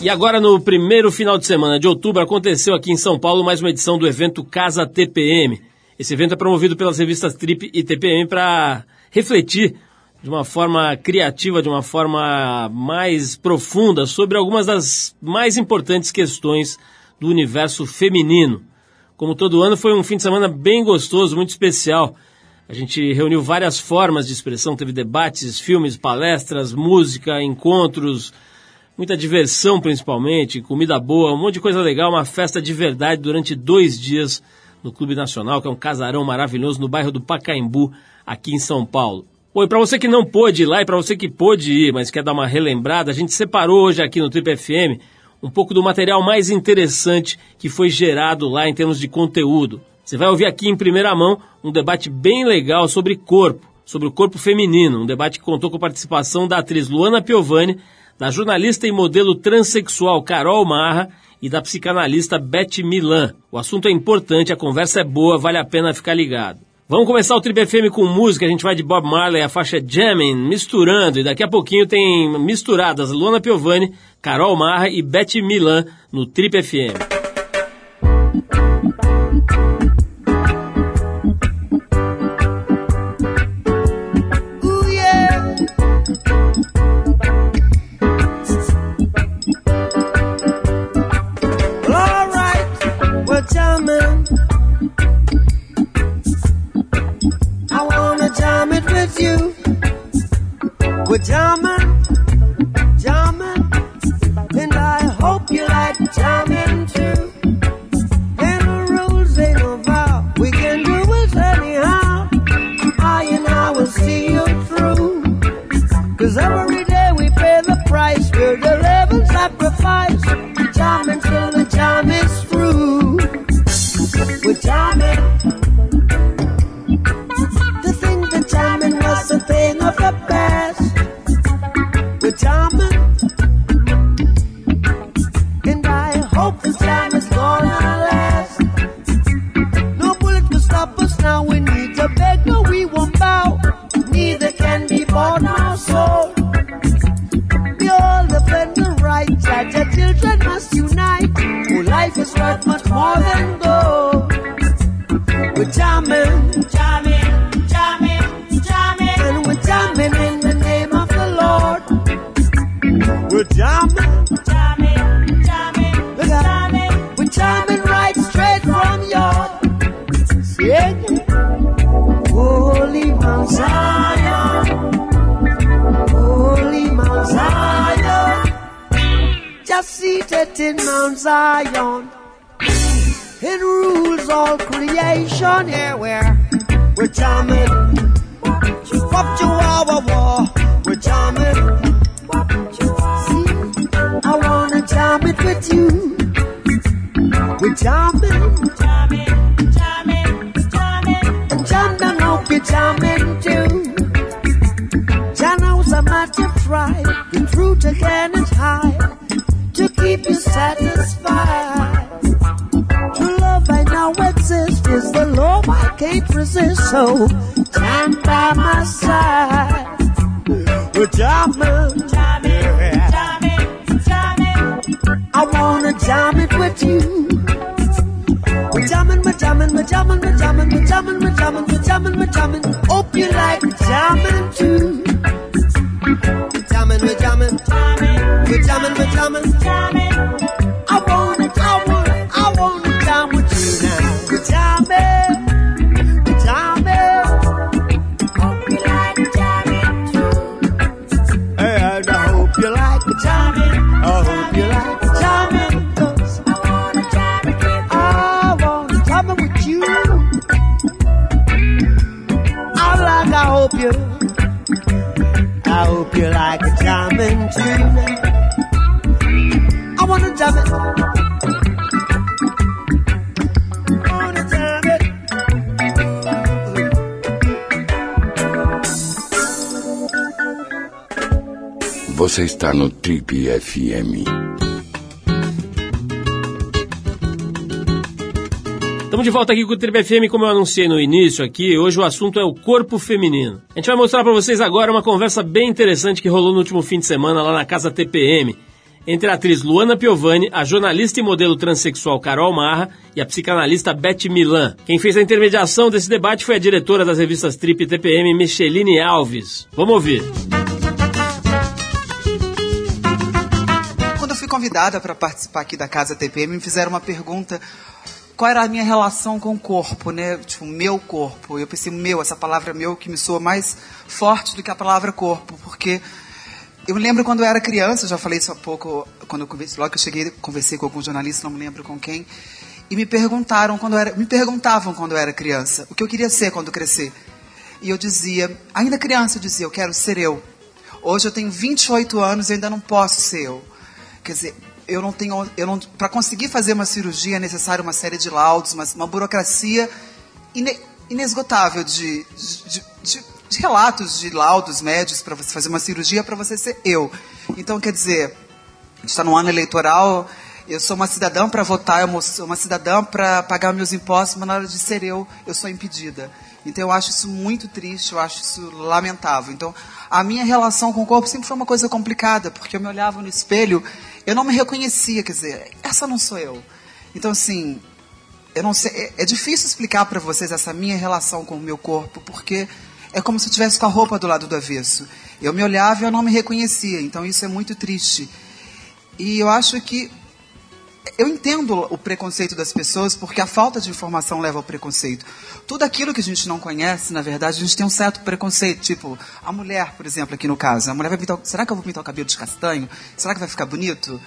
E agora, no primeiro final de semana de outubro, aconteceu aqui em São Paulo mais uma edição do evento Casa TPM. Esse evento é promovido pelas revistas Trip e TPM para refletir de uma forma criativa, de uma forma mais profunda sobre algumas das mais importantes questões do universo feminino. Como todo ano, foi um fim de semana bem gostoso, muito especial. A gente reuniu várias formas de expressão, teve debates, filmes, palestras, música, encontros, muita diversão principalmente, comida boa, um monte de coisa legal, uma festa de verdade durante dois dias no Clube Nacional, que é um casarão maravilhoso no bairro do Pacaembu, aqui em São Paulo. Oi, para você que não pôde ir lá e para você que pôde ir, mas quer dar uma relembrada, a gente separou hoje aqui no Trip FM um pouco do material mais interessante que foi gerado lá em termos de conteúdo. Você vai ouvir aqui em primeira mão um debate bem legal sobre corpo, sobre o corpo feminino, um debate que contou com a participação da atriz Luana Piovani, da jornalista e modelo transexual Carol Marra e da psicanalista Beth Milan. O assunto é importante, a conversa é boa, vale a pena ficar ligado. Vamos começar o Trip FM com música, a gente vai de Bob Marley, a faixa Jamming, misturando, e daqui a pouquinho tem misturadas Luana Piovani, Carol Marra e Beth Milan no Trip FM. Holy Mount Zion, Holy Mount Zion, just seated in Mount Zion, it rules all creation. Here we're, we're jamming, pop to our war, we're jamming. See, I wanna jam it with you. We're jamming. We're jamming. charming too. Channels are mad to fry, the fruit again is high, to keep you satisfied. True love I now exist is the love I can't resist, so stand by my side. Well, charming, charming, yeah. charming. I wanna jam it with you jamming, we're jamming, we're jamming, we're jamming, we're jamming, we're jamming, we're jamming, we're jamming. Hope you like jamming too. We're jamming, we're jamming, we're jamming, we're jamming. Você está no Trip FM. Estamos de volta aqui com o Trip FM, como eu anunciei no início aqui. Hoje o assunto é o corpo feminino. A gente vai mostrar para vocês agora uma conversa bem interessante que rolou no último fim de semana lá na casa TPM. entre a atriz Luana Piovani, a jornalista e modelo transexual Carol Marra e a psicanalista Beth Milan. Quem fez a intermediação desse debate foi a diretora das revistas Trip e TPM, Micheline Alves. Vamos ouvir. Quando eu fui convidada para participar aqui da Casa TPM, me fizeram uma pergunta qual era a minha relação com o corpo, né? Tipo, meu corpo. Eu pensei, meu, essa palavra meu que me soa mais forte do que a palavra corpo, porque eu lembro quando eu era criança, já falei isso há pouco, quando eu conversei, logo que eu cheguei, conversei com algum jornalista, não me lembro com quem, e me perguntaram quando era, me perguntavam quando eu era criança, o que eu queria ser quando crescer. E eu dizia, ainda criança eu dizia, eu quero ser eu. Hoje eu tenho 28 anos e ainda não posso ser eu. Quer dizer, eu não tenho, eu não, para conseguir fazer uma cirurgia é necessário uma série de laudos, uma, uma burocracia ine, inesgotável de, de, de, de, relatos de laudos médios para você fazer uma cirurgia para você ser eu. Então, quer dizer, está no ano eleitoral, eu sou uma cidadã para votar, eu sou uma cidadã para pagar meus impostos, mas na hora de ser eu, eu sou impedida. Então eu acho isso muito triste, eu acho isso lamentável. Então a minha relação com o corpo sempre foi uma coisa complicada, porque eu me olhava no espelho eu não me reconhecia, quer dizer, essa não sou eu. Então, assim, eu não sei, é, é difícil explicar para vocês essa minha relação com o meu corpo, porque é como se eu estivesse com a roupa do lado do avesso. Eu me olhava e eu não me reconhecia, então isso é muito triste. E eu acho que eu entendo o preconceito das pessoas porque a falta de informação leva ao preconceito. Tudo aquilo que a gente não conhece, na verdade, a gente tem um certo preconceito. Tipo, a mulher, por exemplo, aqui no caso. A mulher vai pintar. Será que eu vou pintar o cabelo de castanho? Será que vai ficar bonito?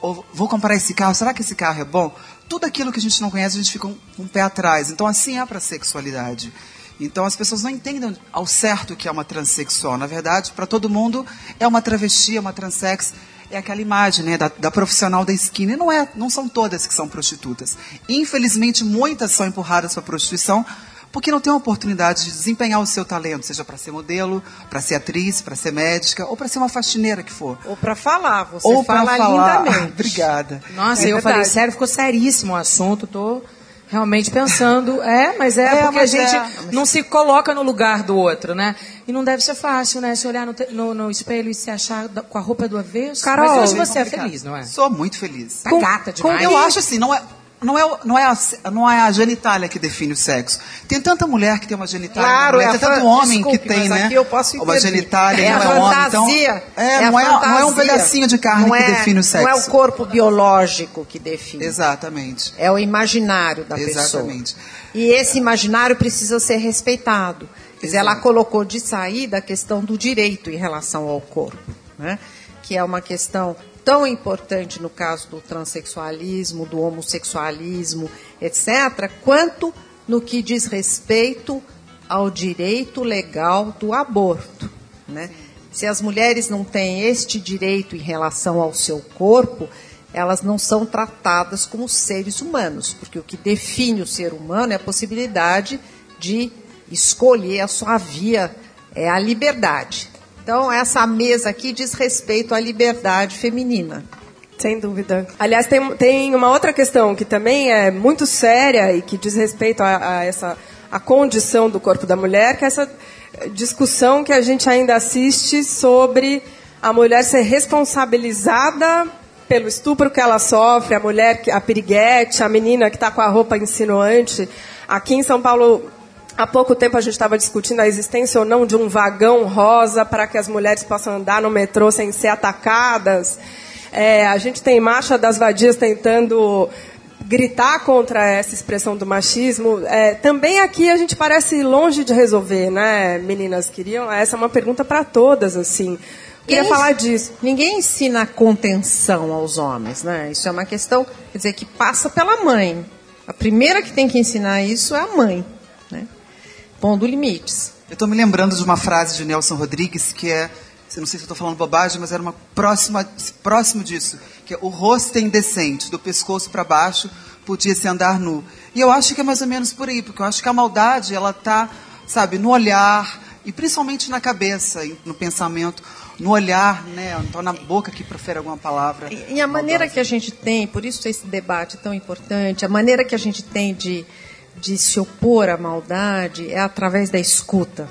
Ou vou comprar esse carro? Será que esse carro é bom? Tudo aquilo que a gente não conhece, a gente fica um, um pé atrás. Então, assim é para a sexualidade. Então as pessoas não entendem ao certo o que é uma transexual. Na verdade, para todo mundo é uma travesti, é uma transex é aquela imagem né, da, da, profissional da esquina. E não, é, não são todas que são prostitutas. Infelizmente, muitas são empurradas para a prostituição porque não tem a oportunidade de desempenhar o seu talento, seja para ser modelo, para ser atriz, para ser médica, ou para ser uma faxineira que for. Ou para falar, você ou fala falar. lindamente. Obrigada. Nossa, é eu verdade. falei sério, ficou seríssimo o assunto, tô realmente pensando, é, mas é, é porque mas a gente é, não se coloca no lugar do outro, né? E não deve ser fácil, né? Se olhar no, no, no espelho e se achar com a roupa do avesso. Carol, mas hoje você é feliz, não é? Sou muito feliz. Tá com, gata demais. Com, eu acho assim, não é, não é, não, é a, não é a genitália que define o sexo. Tem tanta mulher que tem uma genitália, claro, mulher, é tem tanto homem desculpe, que tem, né? eu posso uma genitália, é não é homem. Então, é, é não, é, não é um pedacinho de carne não que é, define o sexo. Não é o corpo biológico que define. Exatamente. É o imaginário da Exatamente. pessoa. Exatamente. E esse imaginário precisa ser respeitado. Quer dizer, ela colocou de saída a questão do direito em relação ao corpo, né? que é uma questão tão importante no caso do transexualismo, do homossexualismo, etc., quanto no que diz respeito ao direito legal do aborto. Né? Se as mulheres não têm este direito em relação ao seu corpo, elas não são tratadas como seres humanos, porque o que define o ser humano é a possibilidade de escolher a sua via, é a liberdade. Então, essa mesa aqui diz respeito à liberdade feminina. Sem dúvida. Aliás, tem, tem uma outra questão que também é muito séria e que diz respeito a, a essa a condição do corpo da mulher, que é essa discussão que a gente ainda assiste sobre a mulher ser responsabilizada pelo estupro que ela sofre, a mulher, a piriguete, a menina que está com a roupa insinuante. Aqui em São Paulo, há pouco tempo a gente estava discutindo a existência ou não de um vagão rosa para que as mulheres possam andar no metrô sem ser atacadas. É, a gente tem marcha das vadias tentando gritar contra essa expressão do machismo. É, também aqui a gente parece longe de resolver, né, meninas? Queriam? Essa é uma pergunta para todas, assim. Queria Ninguém, falar disso. Ninguém ensina contenção aos homens, né? Isso é uma questão, quer dizer, que passa pela mãe. A primeira que tem que ensinar isso é a mãe, né? Pondo limites. Eu estou me lembrando de uma frase de Nelson Rodrigues que é, não sei se estou falando bobagem, mas era uma próxima, próximo disso, que é o rosto é indecente, do pescoço para baixo podia-se andar nu. E eu acho que é mais ou menos por aí, porque eu acho que a maldade ela está, sabe, no olhar e principalmente na cabeça, no pensamento no olhar, né? Então na boca que profere alguma palavra. E, e a maneira que a gente tem, por isso esse debate tão importante, a maneira que a gente tem de, de se opor à maldade é através da escuta.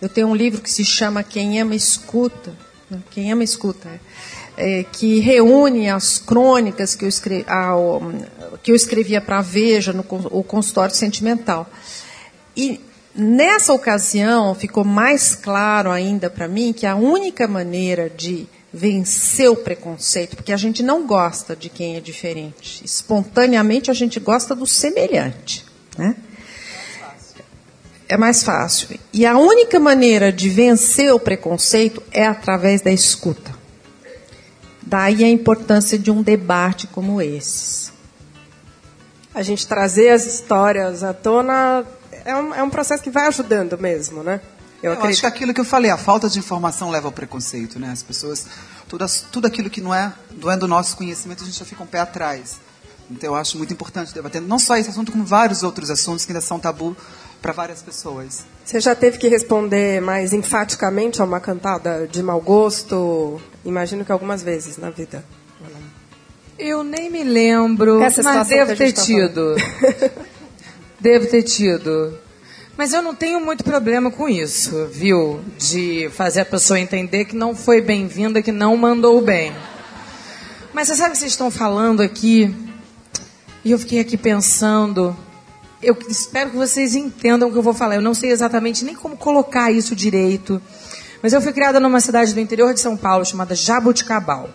Eu tenho um livro que se chama Quem Ama Escuta. Né? Quem Ama Escuta. É. é, que reúne as crônicas que eu, escrevi, que eu escrevia para a Veja, no o consultório sentimental. E nessa ocasião ficou mais claro ainda para mim que a única maneira de vencer o preconceito, porque a gente não gosta de quem é diferente. Espontaneamente a gente gosta do semelhante. Né? É mais fácil. E a única maneira de vencer o preconceito é através da escuta. Daí a importância de um debate como esse. A gente trazer as histórias à tona é um, é um processo que vai ajudando mesmo, né? Eu, eu acho que aquilo que eu falei, a falta de informação leva ao preconceito, né? As pessoas, tudo, tudo aquilo que não é, não é do nosso conhecimento, a gente já fica um pé atrás. Então eu acho muito importante debater não só esse assunto, como vários outros assuntos que ainda são tabu para várias pessoas. Você já teve que responder mais enfaticamente a uma cantada de mau gosto? Imagino que algumas vezes na vida. Eu nem me lembro, Essa mas devo ter tá tido. devo ter tido. Mas eu não tenho muito problema com isso, viu? De fazer a pessoa entender que não foi bem-vinda, que não mandou bem. Mas você sabe que vocês estão falando aqui? E eu fiquei aqui pensando eu espero que vocês entendam o que eu vou falar. Eu não sei exatamente nem como colocar isso direito. Mas eu fui criada numa cidade do interior de São Paulo chamada Jabuticabal.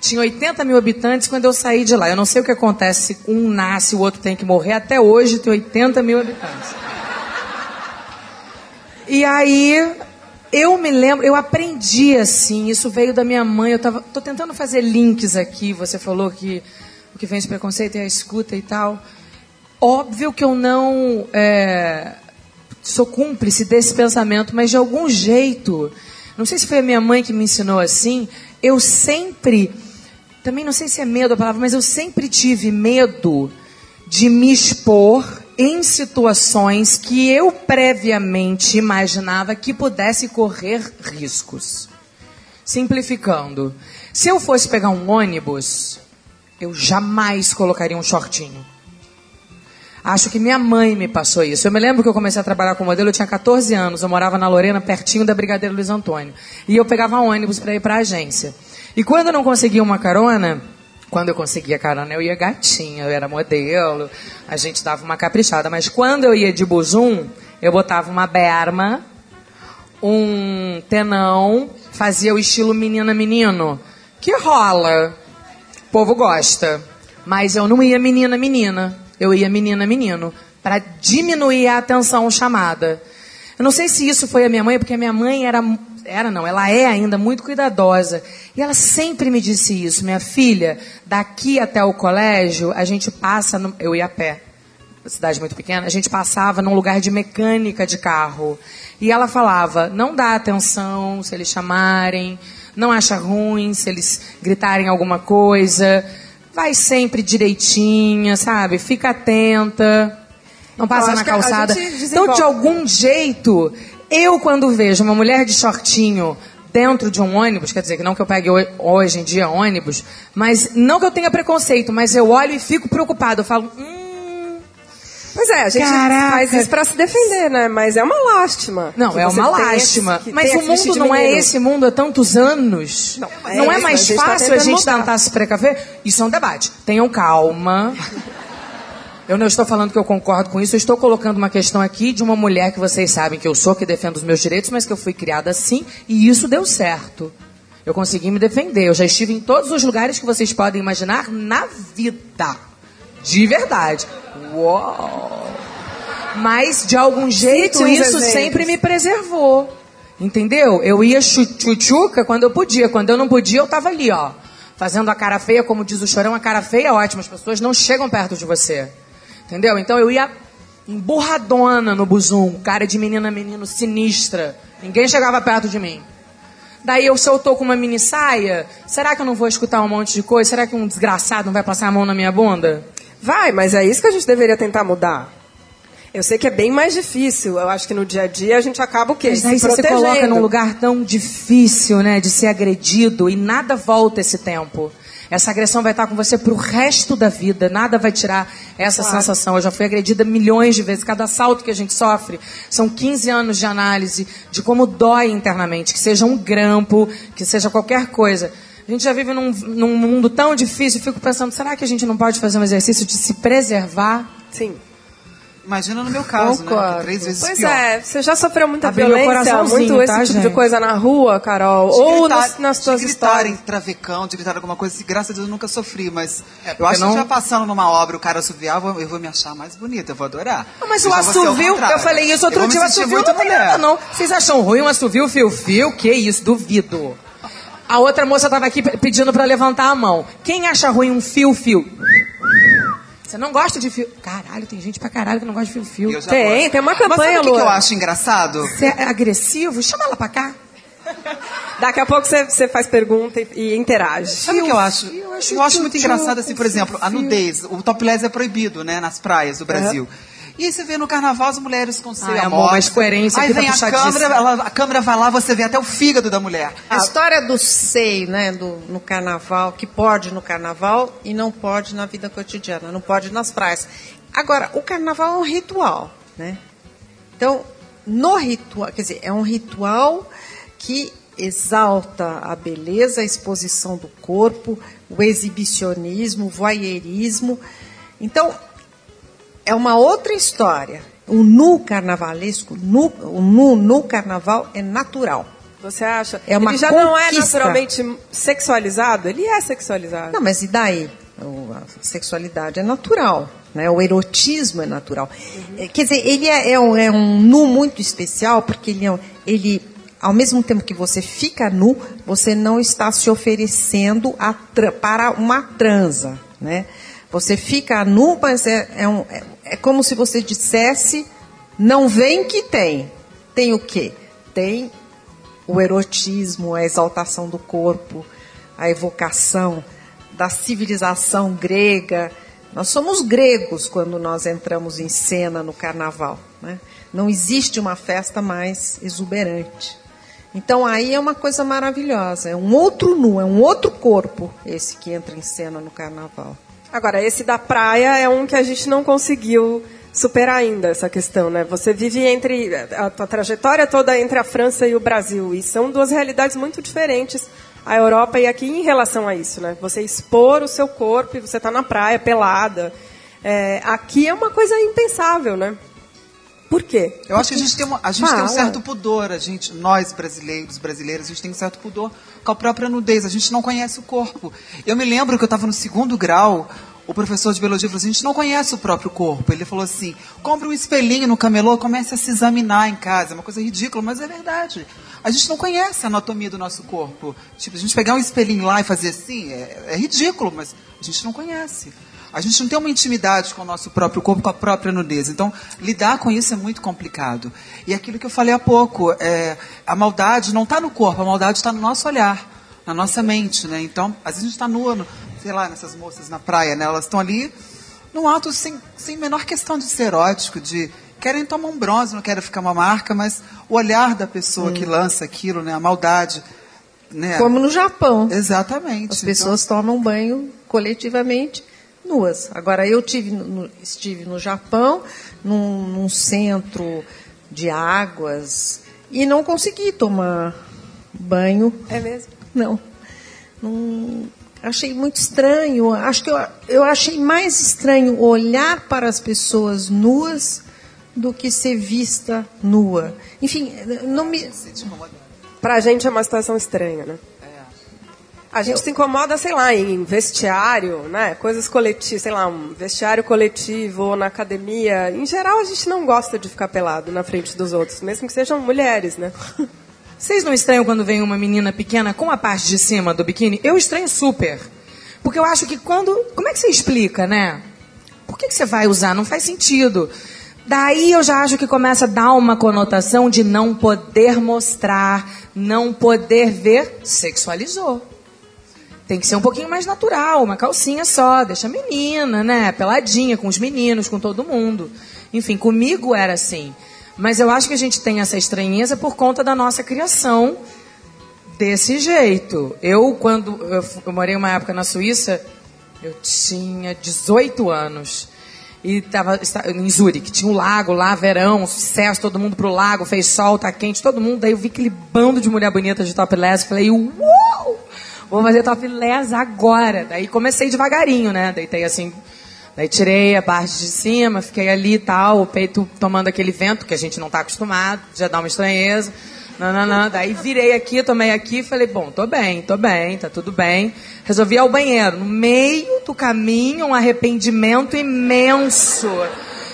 Tinha 80 mil habitantes quando eu saí de lá. Eu não sei o que acontece, um nasce, o outro tem que morrer. Até hoje tem 80 mil habitantes. E aí, eu me lembro, eu aprendi assim, isso veio da minha mãe. Eu tava, tô tentando fazer links aqui. Você falou que o que vem de preconceito é a escuta e tal. Óbvio que eu não é, sou cúmplice desse pensamento, mas de algum jeito, não sei se foi a minha mãe que me ensinou assim, eu sempre, também não sei se é medo a palavra, mas eu sempre tive medo de me expor em situações que eu previamente imaginava que pudesse correr riscos. Simplificando, se eu fosse pegar um ônibus, eu jamais colocaria um shortinho. Acho que minha mãe me passou isso. Eu me lembro que eu comecei a trabalhar com modelo, eu tinha 14 anos, eu morava na Lorena, pertinho da Brigadeiro Luiz Antônio. E eu pegava ônibus para ir para a agência. E quando eu não conseguia uma carona, quando eu conseguia carona, eu ia gatinha, eu era modelo, a gente dava uma caprichada. Mas quando eu ia de buzum, eu botava uma berma, um tenão, fazia o estilo menina-menino, que rola. Povo gosta. Mas eu não ia menina-menina eu ia menina, menino, para diminuir a atenção chamada. Eu não sei se isso foi a minha mãe, porque a minha mãe era, era não, ela é ainda muito cuidadosa. E ela sempre me disse isso, minha filha, daqui até o colégio, a gente passa, no, eu ia a pé, cidade muito pequena, a gente passava num lugar de mecânica de carro. E ela falava, não dá atenção se eles chamarem, não acha ruim se eles gritarem alguma coisa vai sempre direitinha, sabe? Fica atenta, não passa na calçada. Então, de algum jeito, eu quando vejo uma mulher de shortinho dentro de um ônibus, quer dizer, que não que eu pegue hoje em dia ônibus, mas não que eu tenha preconceito, mas eu olho e fico preocupado. Eu falo, hum, Pois é, a gente Caraca. faz isso para se defender, né? Mas é uma lástima. Não, é uma lástima. Mas o mundo não é esse mundo há tantos anos. Não, é, não é mais a tá fácil tá a gente mudar. tentar se precaver? Isso é um debate. Tenham calma. Eu não estou falando que eu concordo com isso, eu estou colocando uma questão aqui de uma mulher que vocês sabem que eu sou, que defendo os meus direitos, mas que eu fui criada assim, e isso deu certo. Eu consegui me defender. Eu já estive em todos os lugares que vocês podem imaginar na vida. De verdade. Uau! Mas, de algum jeito, isso sempre me preservou. Entendeu? Eu ia chuchuca quando eu podia. Quando eu não podia, eu tava ali, ó. Fazendo a cara feia, como diz o chorão, a cara feia é ótima. As pessoas não chegam perto de você. Entendeu? Então eu ia emburradona no buzum, cara de menina, menino, sinistra. Ninguém chegava perto de mim. Daí eu, se eu tô com uma mini saia, será que eu não vou escutar um monte de coisa? Será que um desgraçado não vai passar a mão na minha bunda? Vai, mas é isso que a gente deveria tentar mudar. Eu sei que é bem mais difícil. Eu acho que no dia a dia a gente acaba o quê? Mas aí se você coloca num lugar tão difícil, né, de ser agredido e nada volta esse tempo. Essa agressão vai estar com você pro resto da vida. Nada vai tirar essa claro. sensação. Eu já fui agredida milhões de vezes. Cada assalto que a gente sofre são 15 anos de análise de como dói internamente. Que seja um grampo, que seja qualquer coisa. A gente já vive num, num mundo tão difícil, eu fico pensando, será que a gente não pode fazer um exercício de se preservar? Sim. Imagina no meu caso, né? Concordo. É três vezes Pois pior. é, você já sofreu muita Abriu meu violência, muito esse tá, tipo de gente? coisa na rua, Carol? De Ou gritar- nas, nas suas de gritarem histórias? travecão, de gritar alguma coisa, graças a Deus eu nunca sofri, mas eu porque acho não- que já passando numa obra, o cara assoviar, eu vou- eu vou me achar mais bonita, eu vou adorar. Ah, Mas Eu o assovio, eu falei isso outro Eu dia, o assovio não tem mulher. nada não. Vocês acham ruim um assovio fio-fio? Que isso, duvido. A outra moça estava aqui pe- pedindo para levantar a mão. Quem acha ruim um fio-fio? Você não gosta de fio? Caralho, tem gente pra caralho que não gosta de fio-fio. Tem, gosto. tem uma Mas sabe campanha, o que, eu acho engraçado? Você é agressivo? Chama ela pra cá. Daqui a pouco você, faz pergunta e, e interage. Sabe o que eu acho? eu Eu acho acho, muito engraçado, assim, por exemplo, a nudez. O topless é proibido, né, nas praias do Brasil. E aí você vê no carnaval as mulheres com seio à amor, mas coerência Aí tá vem a puxadíssima. câmera, ela- a câmera vai lá, você vê até o fígado da mulher. A história do seio, né, do, no carnaval, que pode no carnaval e não pode na vida cotidiana, não pode nas praias. Agora, o carnaval é um ritual, né? Então, no ritual, quer dizer, é um ritual que exalta a beleza, a exposição do corpo, o exibicionismo, o voyeurismo. Então, é uma outra história. O nu carnavalesco, nu- o nu no carnaval é natural. Você acha? É uma ele já não é conquista. naturalmente sexualizado? Ele é sexualizado. Não, mas e daí? A sexualidade é natural, né? O erotismo é natural. É, Quer dizer, ele é, é um, é um nu muito especial porque ele, é ele, ao mesmo tempo que você fica nu, você não está se oferecendo para uma transa, né? Você fica nu, mas é, é, um- é- como se você dissesse, não vem que tem. Tem o quê? Tem o erotismo, a exaltação do corpo, a evocação da civilização grega. Nós somos gregos quando nós entramos em cena no carnaval. Né? Não existe uma festa mais exuberante. Então aí é uma coisa maravilhosa. É um outro nu, é um outro corpo esse que entra em cena no carnaval. Agora, esse da praia é um que a gente não conseguiu superar ainda, essa questão, né? Você vive entre, a tua trajetória toda entre a França e o Brasil, e são duas realidades muito diferentes, a Europa e aqui, em relação a isso, né? Você expor o seu corpo e você está na praia, pelada. É, aqui é uma coisa impensável, né? Por quê? Eu acho que a gente tem, uma- a gente tem um certo pudor, a gente, nós brasileiros, brasileiras, a gente tem um certo pudor com a própria nudez, a gente não conhece o corpo. Eu me lembro que eu estava no segundo grau, o professor de biologia falou assim, a gente não conhece o próprio corpo. Ele falou assim, compre um espelhinho no camelô, comece a se examinar em casa. É uma coisa ridícula, mas é verdade. A gente não conhece a anatomia do nosso corpo. Tipo, a gente pegar um espelhinho lá e fazer assim, é, é ridículo, mas a gente não conhece. A gente não tem uma intimidade com o nosso próprio corpo, com a própria nudez. Então, lidar com isso é muito complicado. E aquilo que eu falei há pouco, é, a maldade não está no corpo, a maldade está no nosso olhar, na nossa mente, né? Então, às vezes a gente está nua, no, sei lá, nessas moças na praia, né? Elas estão ali num ato sem, sem menor questão de ser erótico, de querem tomar um bronze, não querem ficar uma marca, mas o olhar da pessoa que lança aquilo, né? A maldade, né? Como no Japão. Exatamente. As Então, pessoas tomam banho coletivamente nuas. Agora, eu tive no- estive no Japão, num, num centro de águas, e não consegui tomar banho. É mesmo? Não. Não- achei muito estranho. Acho que eu, eu achei mais estranho olhar para as pessoas nuas do que ser vista nua. Enfim, não me. Pra gente é uma situação estranha, né? A gente se incomoda, sei lá, em vestiário, né? Coisas coletivas, sei lá, um vestiário coletivo ou na academia. Em geral, a gente não gosta de ficar pelado na frente dos outros, mesmo que sejam mulheres, né? Vocês não estranham quando vem uma menina pequena com a parte de cima do biquíni? Eu estranho super. Porque eu acho que quando. Como é que você explica, né? Por que, que você vai usar? Não faz sentido. Daí eu já acho que começa a dar uma conotação de não poder mostrar, não poder ver, sexualizou. Tem que ser um pouquinho mais natural, uma calcinha só, deixa a menina, né? Peladinha, com os meninos, com todo mundo. Enfim, comigo era assim. Mas eu acho que a gente tem essa estranheza por conta da nossa criação desse jeito. Eu, quando eu, morei uma época na Suíça, eu tinha 18 anos. E estava em Zurique, tinha um lago lá, verão, sucesso, todo mundo pro lago, fez sol, tá quente, todo mundo. Daí eu vi aquele bando de mulher bonita de topless, falei, uau! Vou fazer topless agora. Daí comecei devagarinho, né? Deitei assim, daí tirei a parte de cima, fiquei ali e tal, o peito tomando aquele vento que a gente não está acostumado, já dá uma estranheza. Não, não, não. Daí virei aqui, tomei aqui, falei, bom, tô bem, tô bem, tá tudo bem. Resolvi ir ao banheiro. No meio do caminho, um arrependimento imenso.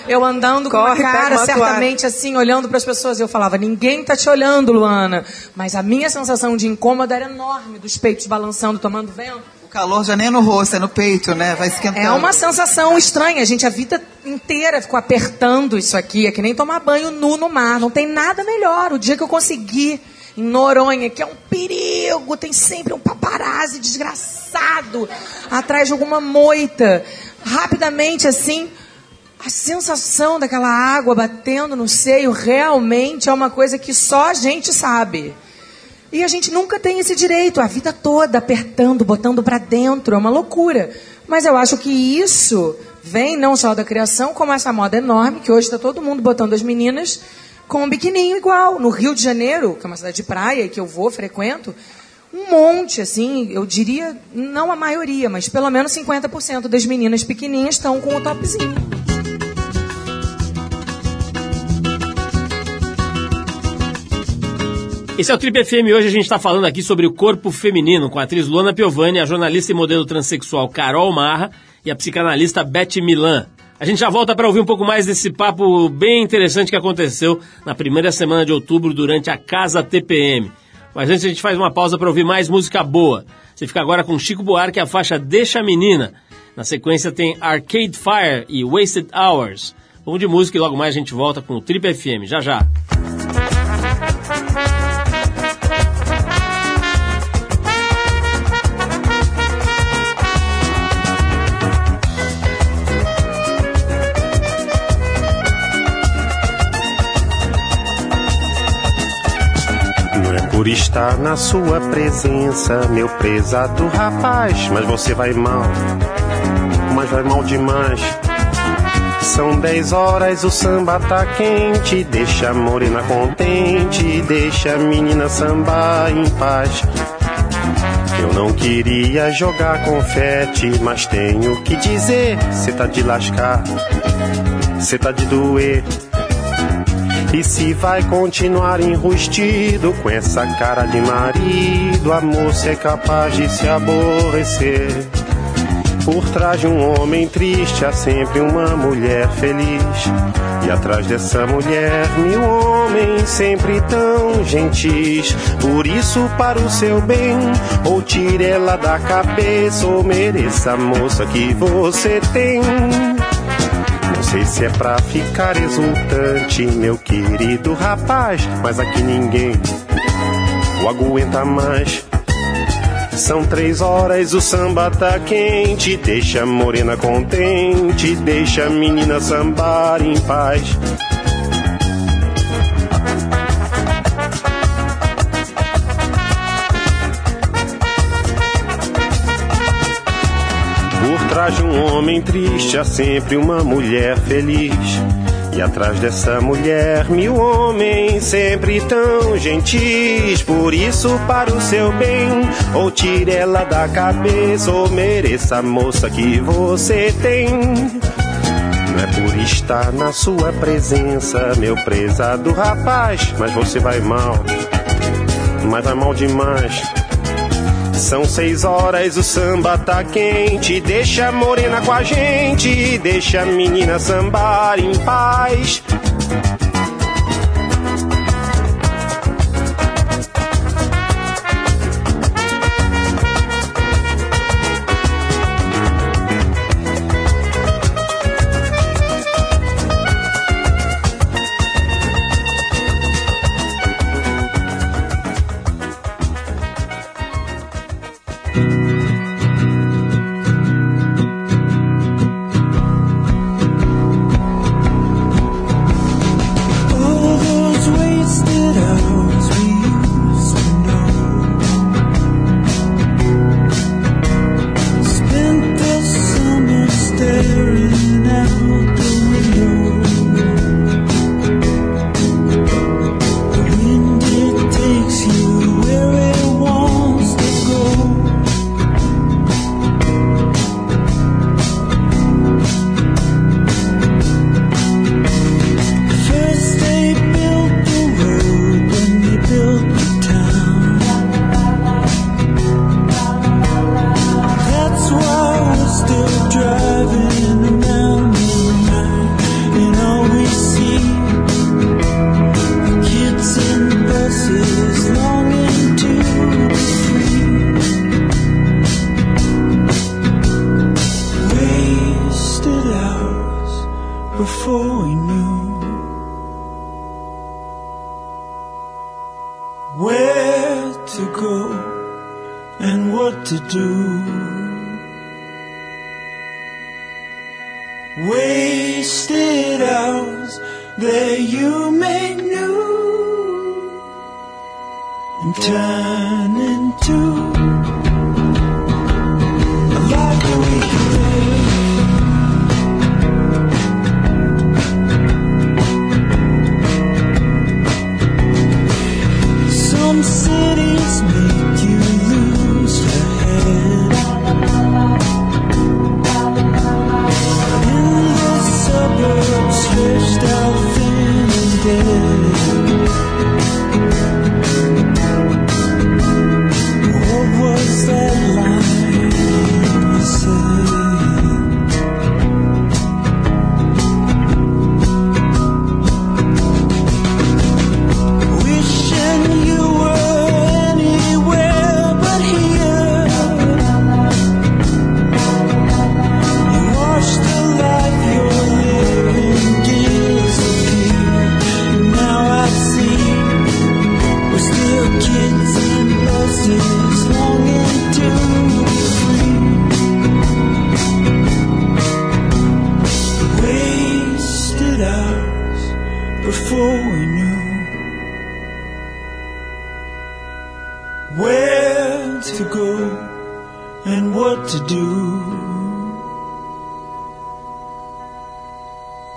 Eu andando com Corre, a cara certamente assim, olhando para as pessoas. Eu falava, ninguém tá te olhando, Luana. Mas a minha sensação de incômodo era enorme, dos peitos balançando, tomando vento. O calor já nem é no rosto, é no peito, né? Vai esquentando. É uma sensação estranha. A gente a vida inteira ficou apertando isso aqui. É que nem tomar banho nu no mar. Não tem nada melhor. O dia que eu consegui em Noronha, que é um perigo, tem sempre um paparazzi desgraçado atrás de alguma moita. Rapidamente assim, a sensação daquela água batendo no seio realmente é uma coisa que só a gente sabe. E a gente nunca tem esse direito, a vida toda apertando, botando para dentro, é uma loucura. Mas eu acho que isso vem não só da criação, como essa moda enorme, que hoje está todo mundo botando as meninas com um biquininho igual. No Rio de Janeiro, que é uma cidade de praia que eu vou, frequento, um monte, assim, eu diria, não a maioria, mas pelo menos 50% das meninas pequenininhas estão com o topzinho. Esse é o Trip FM. Hoje a gente está falando aqui sobre o corpo feminino com a atriz Luana Piovani, a jornalista e modelo transexual Carol Marra e a psicanalista Beth Milan. A gente já volta para ouvir um pouco mais desse papo bem interessante que aconteceu na primeira semana de outubro durante a Casa TPM. Mas antes a gente faz uma pausa para ouvir mais música boa. Você fica agora com Chico Buarque a faixa Deixa a Menina. Na sequência tem Arcade Fire e Wasted Hours. Vamos de música e logo mais a gente volta com o Trip FM. Já já. Por estar na sua presença, meu prezado rapaz, mas você vai mal, mas vai mal demais. São dez horas, o samba tá quente, deixa a morena contente, deixa a menina sambar em paz. Eu não queria jogar confete, mas tenho que dizer, cê tá de lascar, cê tá de doer. E se vai continuar enrustido com essa cara de marido, a moça é capaz de se aborrecer. Por trás de um homem triste há sempre uma mulher feliz. E atrás dessa mulher, mil homens sempre tão gentis. Por isso, para o seu bem, ou tire ela da cabeça, ou mereça a moça que você tem. Sei se é pra ficar exultante, meu querido rapaz, mas aqui ninguém o aguenta mais. São três horas, o samba tá quente, deixa a morena contente, deixa a menina sambar em paz. Por trás de um homem triste há sempre uma mulher feliz. E atrás dessa mulher, mil homens sempre tão gentis. Por isso, para o seu bem, ou tire ela da cabeça, ou mereça a moça que você tem. Não é por estar na sua presença, meu prezado rapaz, mas você vai mal, mas vai mal demais. São seis horas, o samba tá quente. Deixa a morena com a gente, deixa a menina sambar em paz. Where to go and what to do. Wasted hours that you made new and turn into Hours before we knew. where to go and what to do.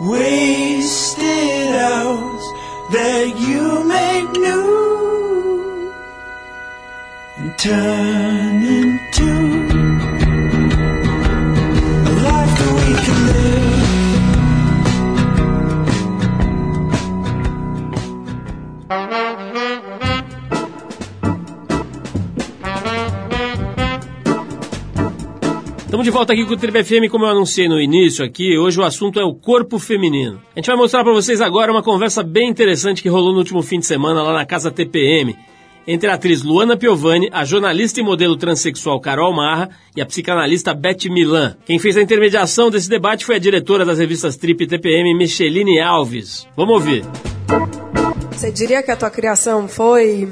Wasted hours that you make new and turn Estamos de volta aqui com o Tribo FM, como eu anunciei no início aqui, hoje o assunto é o corpo feminino. A gente vai mostrar para vocês agora uma conversa bem interessante que rolou no último fim de semana lá na Casa TPM, entre a atriz Luana Piovani, a jornalista e modelo transexual Carol Marra e a psicanalista Beth Milan. Quem fez a intermediação desse debate foi a diretora das revistas Trip e TPM, Micheline Alves. Vamos ouvir. Você diria que a tua criação foi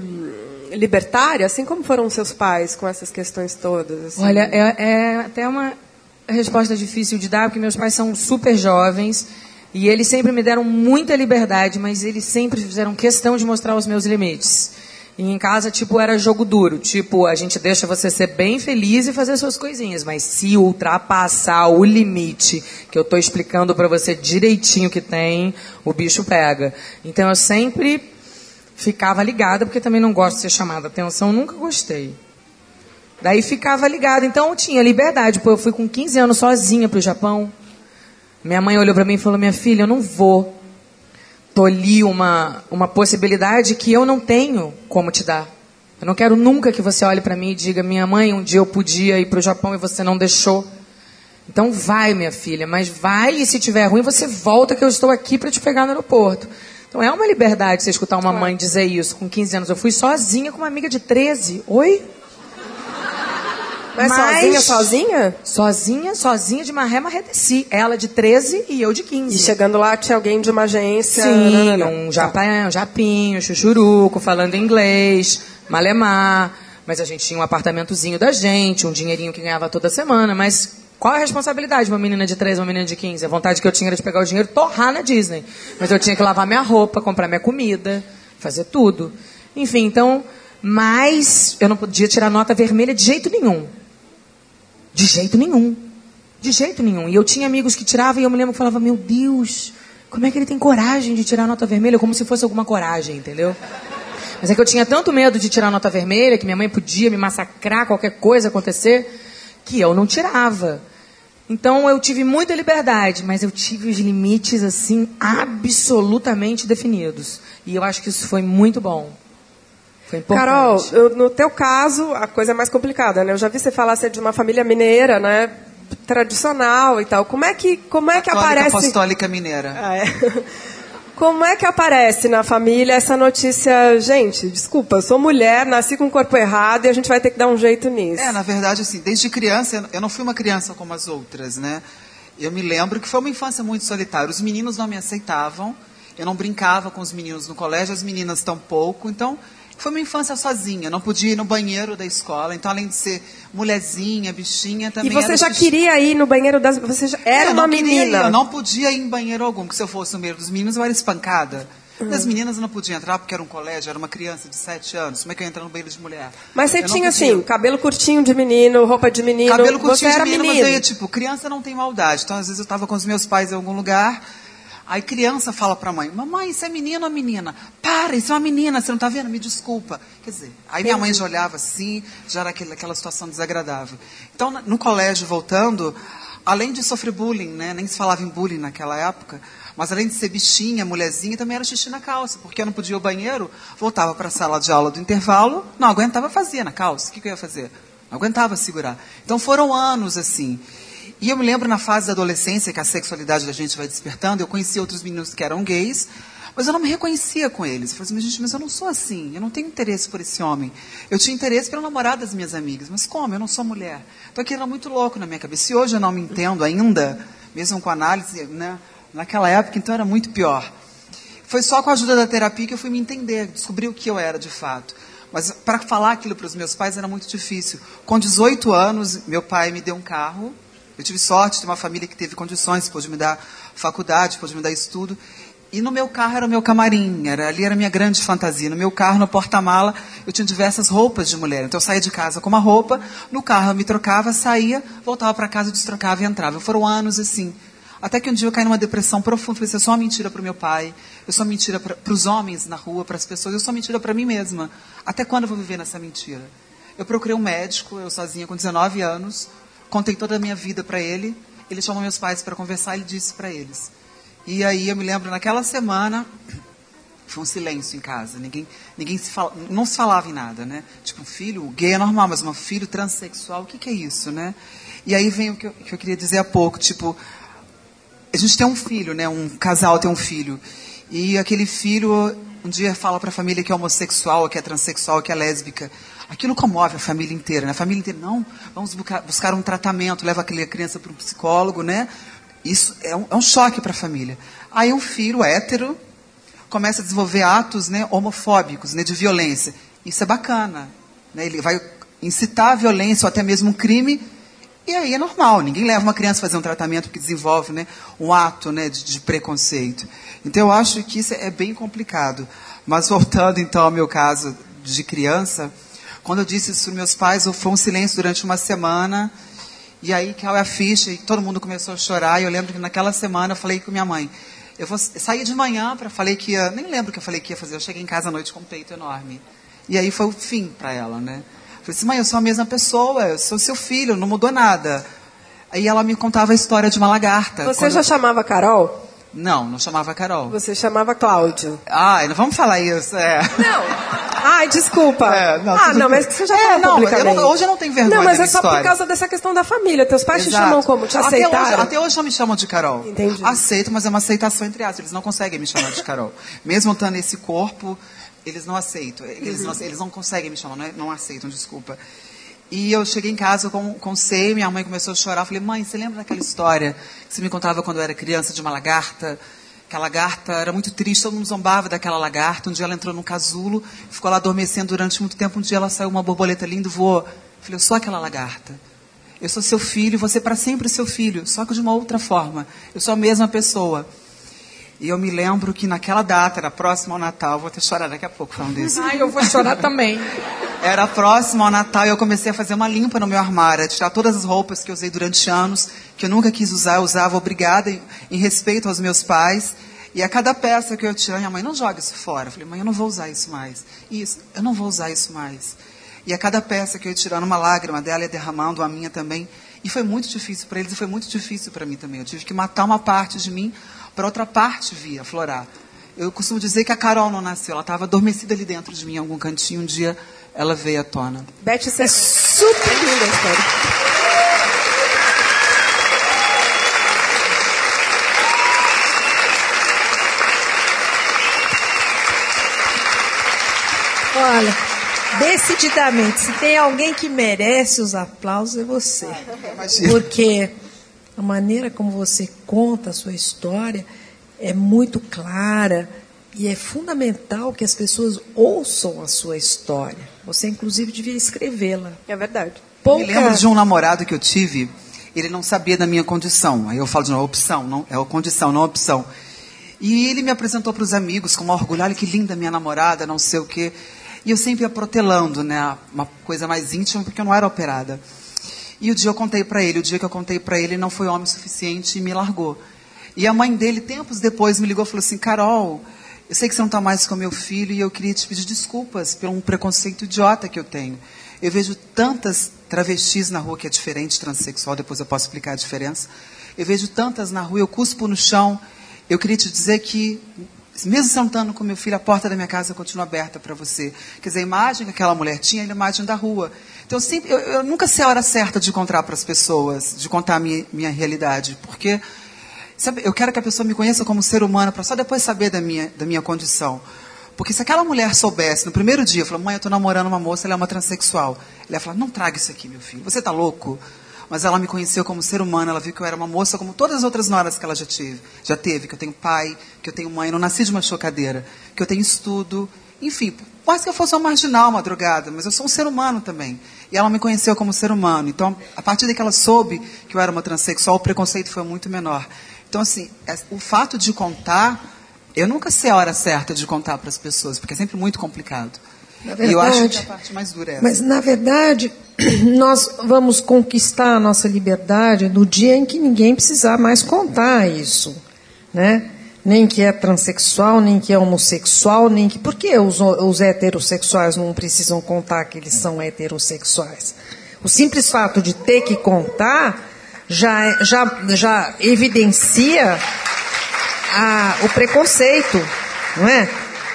libertária, assim como foram seus pais com essas questões todas? assim? Olha, é, é até uma resposta difícil de dar, porque meus pais são super jovens e eles sempre me deram muita liberdade, mas eles sempre fizeram questão de mostrar os meus limites. E em casa, tipo, era jogo duro. Tipo, a gente deixa você ser bem feliz e fazer suas coisinhas, mas se ultrapassar o limite que eu estou explicando para você direitinho que tem, o bicho pega. Então eu sempre ficava ligada, porque também não gosto de ser chamada atenção, nunca gostei. Daí ficava ligada, então eu tinha liberdade. Pô, eu fui com 15 anos sozinha para o Japão. Minha mãe olhou para mim e falou: Minha filha, eu não vou tolir uma, uma possibilidade que eu não tenho como te dar. Eu não quero nunca que você olhe para mim e diga: Minha mãe, um dia eu podia ir para o Japão e você não deixou. Então vai, minha filha, mas vai e se tiver ruim você volta que eu estou aqui para te pegar no aeroporto. Então é uma liberdade você escutar uma mãe dizer isso com 15 anos. Eu fui sozinha com uma amiga de 13. Oi? Mas, Mas- sozinha, sozinha? Sozinha, sozinha de marré, marré desci. Ela de 13 e eu de 15. E chegando lá tinha alguém de uma agência. Sim, nananana. um, japa, um japinho, chuchuruco, falando inglês, malemar. Mas a gente tinha um apartamentozinho da gente, um dinheirinho que ganhava toda semana. Mas qual a responsabilidade de uma menina de 13 uma menina de 15? A vontade que eu tinha era de pegar o dinheiro e torrar na Disney. Mas eu tinha que lavar minha roupa, comprar minha comida, fazer tudo. Enfim, então... Mas eu não podia tirar nota vermelha de jeito nenhum. De jeito nenhum. De jeito nenhum. E eu tinha amigos que tiravam e eu me lembro que falava, meu Deus, como é que ele tem coragem de tirar nota vermelha? Como se fosse alguma coragem, entendeu? Mas é que eu tinha tanto medo de tirar nota vermelha, que minha mãe podia me massacrar, qualquer coisa acontecer, que eu não tirava. Então eu tive muita liberdade, mas eu tive os limites assim absolutamente definidos. E eu acho que isso foi muito bom. Foi importante. Carol, eu- no teu caso, a coisa é mais complicada, né? Eu já vi você falar ser de uma família mineira, né? Tradicional e tal. Como é que, como é que Católica aparece... apostólica mineira. Ah, é. Como é que aparece na família essa notícia? Gente, desculpa, eu sou mulher, nasci com o corpo errado e a gente vai ter que dar um jeito nisso. É, na verdade, assim, desde criança, eu não fui uma criança como as outras, né? Eu me lembro que foi uma infância muito solitária. Os meninos não me aceitavam. Eu não brincava com os meninos no colégio, as meninas tampouco. Então, foi uma infância sozinha. Não podia ir no banheiro da escola. Então, além de ser mulherzinha, bichinha, também E você já queria ir no banheiro das. Você já era eu uma queria ir, menina. eu não podia ir em banheiro algum, porque se eu fosse no meio dos meninos, eu era espancada. Uhum. Das meninas eu não podia entrar porque era um colégio, era uma criança de 7 anos. Como é que eu ia entrar no banheiro de mulher? Mas você Eu tinha assim, cabelo curtinho de menino, roupa de menino. Cabelo você curtinho de era menino, menino. mas eu ia, tipo, criança não tem maldade. Então, às vezes, eu estava com os meus pais em algum lugar, aí criança fala pra mãe, mamãe, isso é menino ou menina? Para, isso é uma menina, você não tá vendo? Me desculpa. Quer dizer, aí minha mãe já olhava assim, já era aquele, aquela situação desagradável. Então, no colégio, voltando, além de sofrer bullying, né, nem se falava em bullying naquela época, mas além de ser bichinha, mulherzinha, também era xixi na calça, porque eu não podia ir ao banheiro, voltava para a sala de aula do intervalo, não aguentava, fazia na calça. O que, que eu ia fazer? Não aguentava segurar. Então foram anos assim. E eu me lembro na fase da adolescência, que a sexualidade da gente vai despertando, eu conheci outros meninos que eram gays, mas eu não me reconhecia com eles. Eu falei assim, mas, gente, mas eu não sou assim, eu não tenho interesse por esse homem. Eu tinha interesse pelo namorado das minhas amigas, mas como? Eu não sou mulher. Então aquilo era muito louco na minha cabeça. E hoje eu não me entendo ainda, mesmo com análise, né? naquela época, então era muito pior. Foi só com a ajuda da terapia que eu fui me entender, descobrir o que eu era de fato. Mas para falar aquilo para os meus pais era muito difícil. Com 18 anos, meu pai me deu um carro. Eu tive sorte de uma família que teve condições, pôde me dar faculdade, pôde me dar estudo. E no meu carro era o meu camarim, era, ali era a minha grande fantasia. No meu carro, no porta-mala, eu tinha diversas roupas de mulher. Então eu saía de casa com uma roupa, no carro eu me trocava, saía, voltava para casa, destrocava e entrava. Foram anos assim. Até que um dia eu caí numa depressão profunda. Falei, assim, eu sou uma mentira para o meu pai, eu sou mentira para os homens na rua, para as pessoas, eu sou mentira para mim mesma. Até quando eu vou viver nessa mentira? Eu procurei um médico, eu sozinha com 19 anos, contei toda a minha vida para ele. Ele chamou meus pais para conversar e ele disse para eles. E aí eu me lembro, naquela semana, foi um silêncio em casa. Ninguém, ninguém se fala, não se falava em nada, né? Tipo, um filho gay é normal, mas um filho transexual, o que, que é isso, né? E aí vem o que eu, que eu queria dizer há pouco, tipo, a gente tem um filho, né? Um casal tem um filho. E aquele filho um dia fala para a família que é homossexual, que é transexual, que é lésbica. Aquilo comove a família inteira, né? A família inteira, não, vamos buscar, um tratamento, leva aquela criança para um psicólogo, né? Isso é um, é um choque para a família. Aí um filho hétero começa a desenvolver atos né, homofóbicos, né, de violência. Isso é bacana. Né? Ele vai incitar a violência ou até mesmo um crime e aí é normal, ninguém leva uma criança a fazer um tratamento que desenvolve né, um ato né, de, de preconceito. Então eu acho que isso é bem complicado. Mas voltando então ao meu caso de criança, quando eu disse isso para meus pais, foi um silêncio durante uma semana. E aí caiu a ficha e todo mundo começou a chorar. E eu lembro que naquela semana eu falei com minha mãe. Eu vou sair de manhã para falei que ia, nem lembro o que eu falei que ia fazer. Eu cheguei em casa à noite com um peito enorme. E aí foi o fim para ela, né? Falei assim, mãe, eu sou a mesma pessoa, eu sou seu filho, não mudou nada. Aí ela me contava a história de uma lagarta. Você Quando- já chamava Carol? Não, não chamava Carol. Você chamava Cláudio. Ai, não vamos falar isso. É. Não. Ai, desculpa. É, não, ah, não, mas você já É, não, eu não- hoje eu não tenho vergonha Não, mas é só por história. causa dessa questão da família. Teus pais te Exato. chamam como? Te até aceitaram? hoje, até hoje não me chamam de Carol. Entendi. Aceito, mas é uma aceitação entre aspas. Eles não conseguem me chamar de Carol. Mesmo estando nesse corpo, eles não aceitam. Eles, Uhum. não, eles não conseguem me chamar, não, é- não aceitam, desculpa. E eu cheguei em casa com, com seio, minha mãe começou a chorar. Eu falei, mãe, você lembra daquela história que você me contava quando eu era criança de uma lagarta? Que a lagarta era muito triste, todo mundo zombava daquela lagarta. Um dia ela entrou num casulo, ficou lá adormecendo durante muito tempo. Um dia ela saiu uma borboleta linda e voou. Eu falei, eu sou aquela lagarta. Eu sou seu filho, você para sempre seu filho, só que de uma outra forma. Eu sou a mesma pessoa. E eu me lembro que naquela data, era próximo ao Natal, vou até chorar daqui a pouco falando isso. Ai, eu vou chorar também. Era próximo ao Natal e eu comecei a fazer uma limpa no meu armário, a tirar todas as roupas que eu usei durante anos, que eu nunca quis usar, eu usava obrigada, em, em respeito aos meus pais. E a cada peça que eu tirava, minha mãe, não joga isso fora. Eu falei, mãe, eu não vou usar isso mais. Isso, eu não vou usar isso mais. E a cada peça que eu ia tirando, uma lágrima dela ia derramando, a minha também. E foi muito difícil para eles e foi muito difícil para mim também. Eu tive que matar uma parte de mim para outra parte vir aflorar. Eu costumo dizer que a Carol não nasceu, ela estava adormecida ali dentro de mim em algum cantinho. Um dia ela veio à tona. Beth, isso é super linda a história. Olha, decididamente, se tem alguém que merece os aplausos, é você. Porque A maneira como você conta a sua história é muito clara e é fundamental que as pessoas ouçam a sua história. Você, inclusive, devia escrevê-la. É verdade. Me lembro de um namorado que eu tive, ele não sabia da minha condição. Aí eu falo de novo, opção, não, é a condição, não a opção. E ele me apresentou para os amigos com maior orgulho, olha que linda minha namorada, não sei o quê. E eu sempre ia protelando, né, uma coisa mais íntima, porque eu não era operada. E o dia eu contei para ele, o dia que eu contei para ele, não foi homem suficiente e me largou. E a mãe dele, tempos depois, me ligou e falou assim: Carol, eu sei que você não está mais com meu filho e eu queria te pedir desculpas pelo um preconceito idiota que eu tenho. Eu vejo tantas travestis na rua que é diferente, transexual, depois eu posso explicar a diferença. Eu vejo tantas na rua, eu cuspo no chão. Eu queria te dizer que, mesmo sentando com meu filho, a porta da minha casa continua aberta para você. Quer dizer, a imagem que aquela mulher tinha é a imagem da rua. Então, eu, sempre, eu, eu nunca sei a hora certa de contar para as pessoas, de contar a minha, minha realidade, porque Sabe, eu quero que a pessoa me conheça como ser humano, para só depois saber da minha, da minha condição. Porque se aquela mulher soubesse, no primeiro dia, falou, mãe, eu estou namorando uma moça, ela é uma transexual. Ela ia falar, não traga isso aqui, meu filho, você está louco? Mas ela me conheceu como ser humano, ela viu que eu era uma moça como todas as outras noras que ela já teve. Já teve, que eu tenho pai, que eu tenho mãe, não nasci de uma chocadeira, que eu tenho estudo, enfim, quase que eu fosse uma marginal, uma drogada, mas eu sou um ser humano também. E ela me conheceu como ser humano. Então, a partir de que ela soube que eu era uma transexual, o preconceito foi muito menor. Então, assim, é, o fato de contar, eu nunca sei a hora certa de contar para as pessoas, porque é sempre muito complicado. verdade, e eu acho que a parte mais dura é essa. Mas, na verdade, nós vamos conquistar a nossa liberdade no dia em que ninguém precisar mais contar isso. Né? Nem que é transexual, nem que é homossexual, nem que. Por que os, os heterossexuais não precisam contar que eles são heterossexuais? O simples fato de ter que contar já, já, já evidencia a, o preconceito, não é?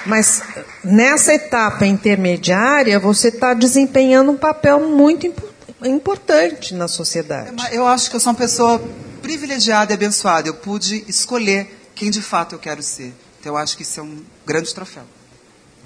Mas nessa etapa intermediária, você está desempenhando um papel muito imp importante na sociedade. Eu acho que eu sou uma pessoa privilegiada e abençoada. Eu pude escolher quem de fato eu quero ser. Então, eu acho que isso é um grande troféu.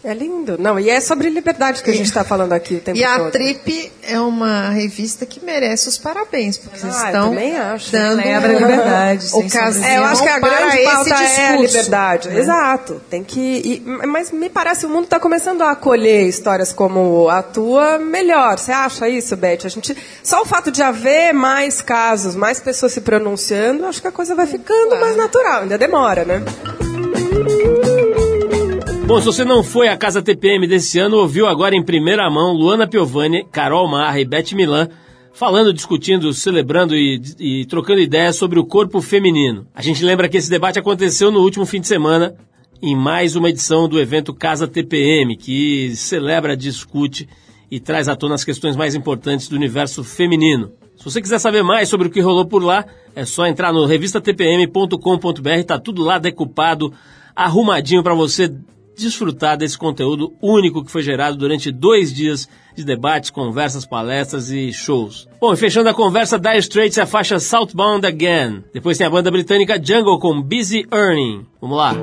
É lindo. Não, e é sobre liberdade que a gente está falando aqui o tempo E a todo. Trip é uma revista que merece os parabéns, porque vocês Ah, eu estão também acho. dando Celebra a liberdade, ocasião É, eu acho que a grande pauta é a liberdade. né? Exato. Tem que. e- mas me parece que o mundo está começando a acolher histórias como a tua melhor. Você acha isso, Beth? A gente, só o fato de haver mais casos, mais pessoas se pronunciando, acho que a coisa vai ficando mais natural. Ainda demora, né? Bom, se você não foi à Casa TPM desse ano, ouviu agora em primeira mão Luana Piovani, Carol Marra e Beth Milan falando, discutindo, celebrando e, e trocando ideias sobre o corpo feminino. A gente lembra que esse debate aconteceu no último fim de semana, em mais uma edição do evento Casa TPM, que celebra, discute e traz à tona as questões mais importantes do universo feminino. Se você quiser saber mais sobre o que rolou por lá, é só entrar no revistatpm.com.br, tá tudo lá decupado, arrumadinho para você desfrutar desse conteúdo único que foi gerado durante dois dias de debates, conversas, palestras e shows. Bom, e fechando a conversa, Dire Straits é a faixa Southbound Again. Depois tem a banda britânica Jungle com Busy Earning. Vamos lá.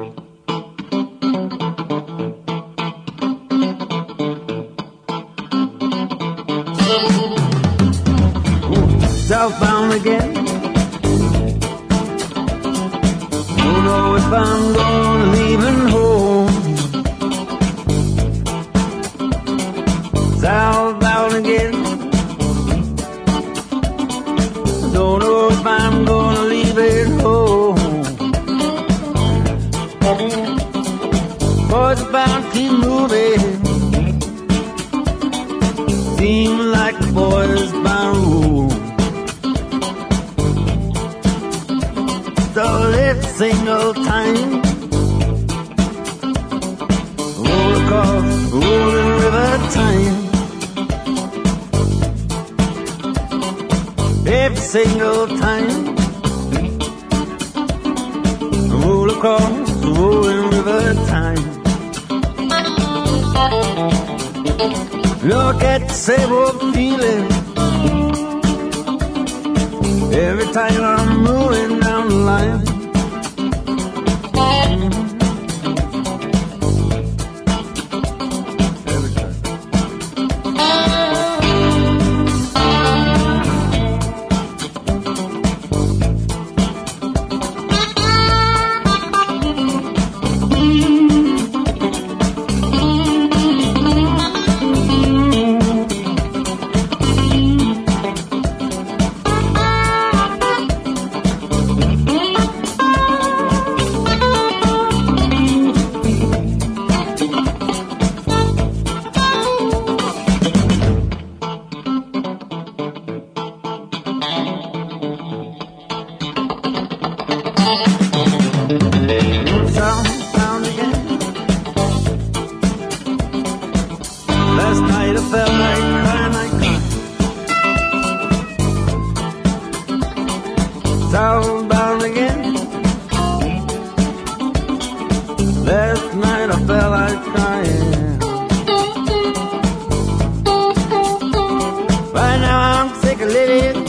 southbound again. Don't know if I'm gonna leaving home. Boys to keep moving. Seem like the boys by rule. So let's single time roll across rolling river time. Every single time roll across Look at several feeling Every time I Last night I felt like crying. Right now I'm sick of living.